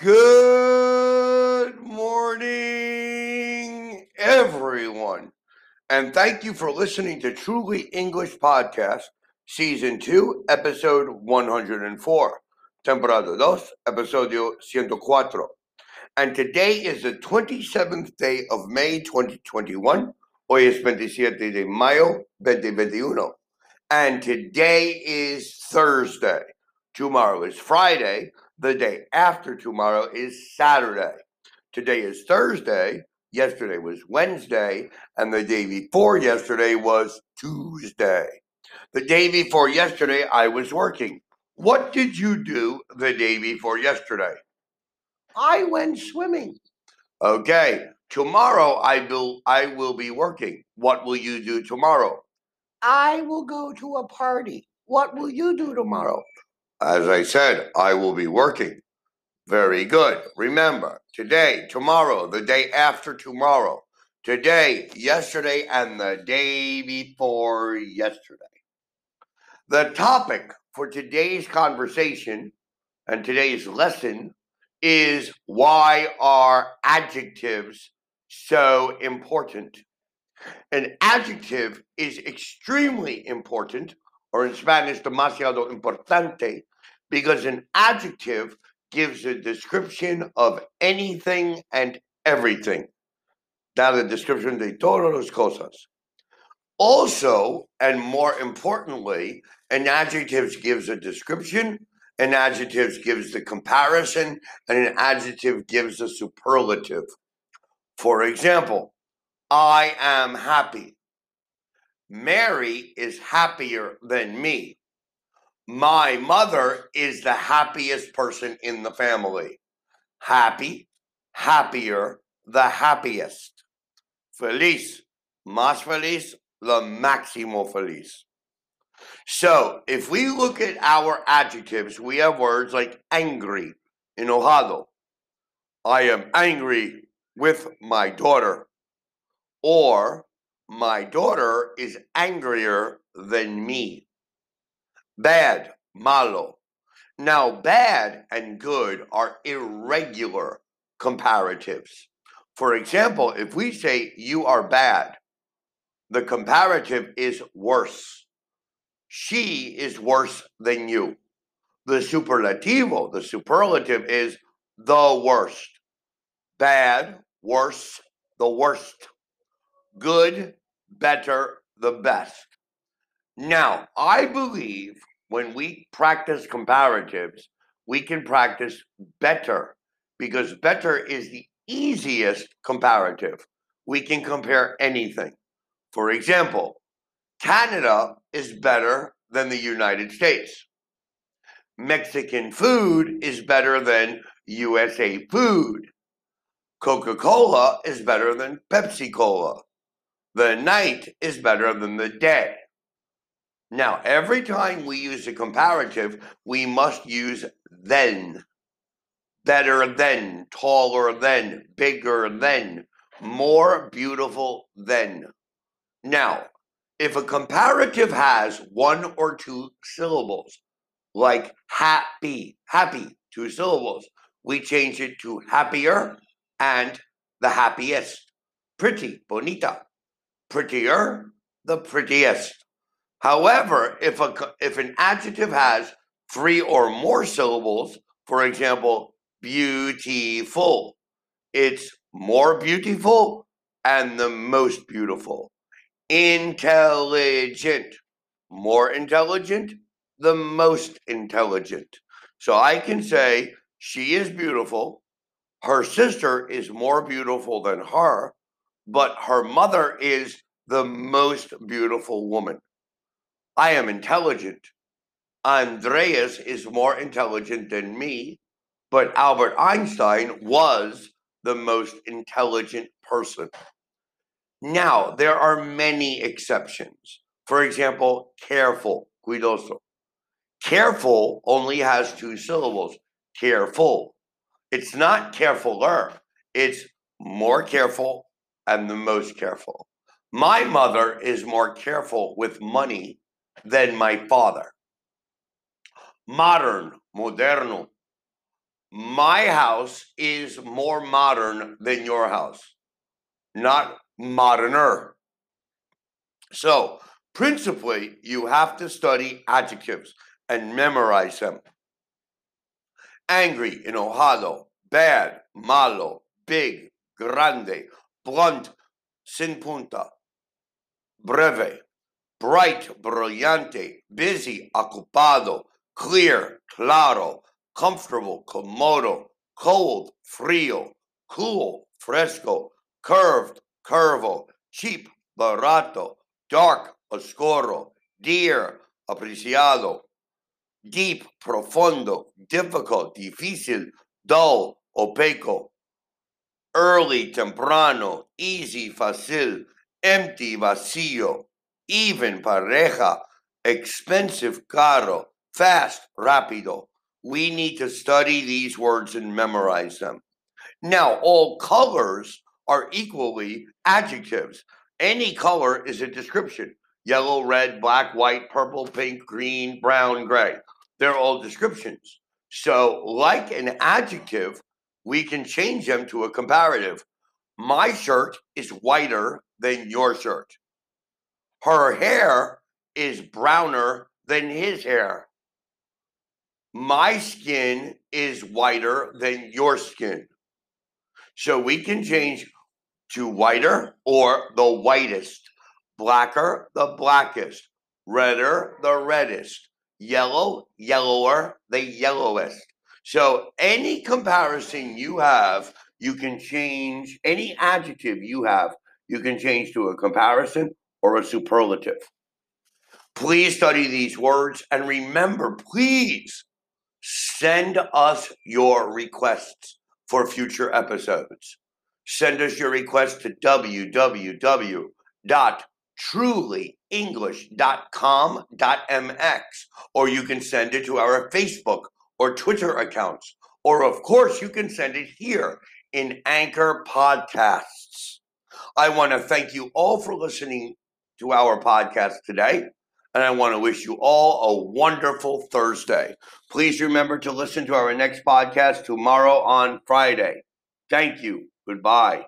Good morning, everyone. And thank you for listening to Truly English Podcast, Season 2, Episode 104, Temporada 2, Episodio 104. And today is the 27th day of May 2021. Hoy es 27 de mayo 2021. And today is Thursday. Tomorrow is Friday. The day after tomorrow is Saturday. Today is Thursday. Yesterday was Wednesday. And the day before yesterday was Tuesday. The day before yesterday, I was working. What did you do the day before yesterday? I went swimming. Okay. Tomorrow I will I will be working. What will you do tomorrow? I will go to a party. What will you do tomorrow? As I said, I will be working. Very good. Remember, today, tomorrow, the day after tomorrow, today, yesterday, and the day before yesterday. The topic for today's conversation and today's lesson is why are adjectives so important? An adjective is extremely important, or in Spanish, demasiado importante, because an adjective gives a description of anything and everything. Da the description de todas las cosas. Also, and more importantly, an adjective gives a description, an adjective gives the comparison, and an adjective gives a superlative. For example, I am happy. Mary is happier than me. My mother is the happiest person in the family. Happy, happier, the happiest. Feliz, más feliz, lo máximo feliz. So, if we look at our adjectives, we have words like angry, enojado. I am angry with my daughter. Or, my daughter is angrier than me. Bad, malo. Now, bad and good are irregular comparatives. For example, if we say you are bad, the comparative is worse. She is worse than you. The superlativo, the superlative is the worst. Bad, worse, the worst. Good, better, the best. Now, I believe when we practice comparatives, we can practice better because better is the easiest comparative. We can compare anything. For example, Canada is better than the United States. Mexican food is better than USA food. Coca Cola is better than Pepsi Cola. The night is better than the day. Now, every time we use a comparative, we must use then. Better than, taller than, bigger than, more beautiful than. Now, if a comparative has one or two syllables, like happy, happy, two syllables, we change it to happier and the happiest. Pretty, bonita. Prettier, the prettiest. However, if a if an adjective has three or more syllables, for example, beautiful, it's more beautiful and the most beautiful. Intelligent, more intelligent, the most intelligent. So I can say she is beautiful. Her sister is more beautiful than her, but her mother is the most beautiful woman. I am intelligent. Andreas is more intelligent than me, but Albert Einstein was the most intelligent person. Now, there are many exceptions. For example, careful, cuidoso. Careful only has two syllables, careful. It's not carefuler, it's more careful and the most careful. My mother is more careful with money than my father. Modern, moderno. My house is more modern than your house, not moderner. So, principally, you have to study adjectives and memorize them. Angry, enojado, bad, malo, big, grande, blunt, sin punta, breve, bright, brillante, busy, ocupado, clear, claro, comfortable, comodo, cold, frío, cool, fresco, curved, curvo, cheap, barato, dark, oscuro, dear, apreciado, deep, profundo, difficult, difícil, dull, opaco, early, temprano, easy, fácil, empty, vacío, even, pareja, expensive, caro, fast, rápido. We need to study these words and memorize them. Now, all colors are equally adjectives. Any color is a description yellow, red, black, white, purple, pink, green, brown, gray. They're all descriptions. So, like an adjective, we can change them to a comparative. My shirt is whiter than your shirt. Her hair is browner than his hair. My skin is whiter than your skin. So we can change to whiter or the whitest, blacker, the blackest, redder, the reddest, yellow, yellower, the yellowest. So any comparison you have, you can change any adjective you have, you can change to a comparison or a superlative. Please study these words and remember, please send us your requests for future episodes. Send us your request to www.trulyenglish.com.mx or you can send it to our Facebook or Twitter accounts. Or, of course, you can send it here in Anchor Podcasts. I want to thank you all for listening to our podcast today. And I want to wish you all a wonderful Thursday. Please remember to listen to our next podcast tomorrow on Friday. Thank you. Goodbye.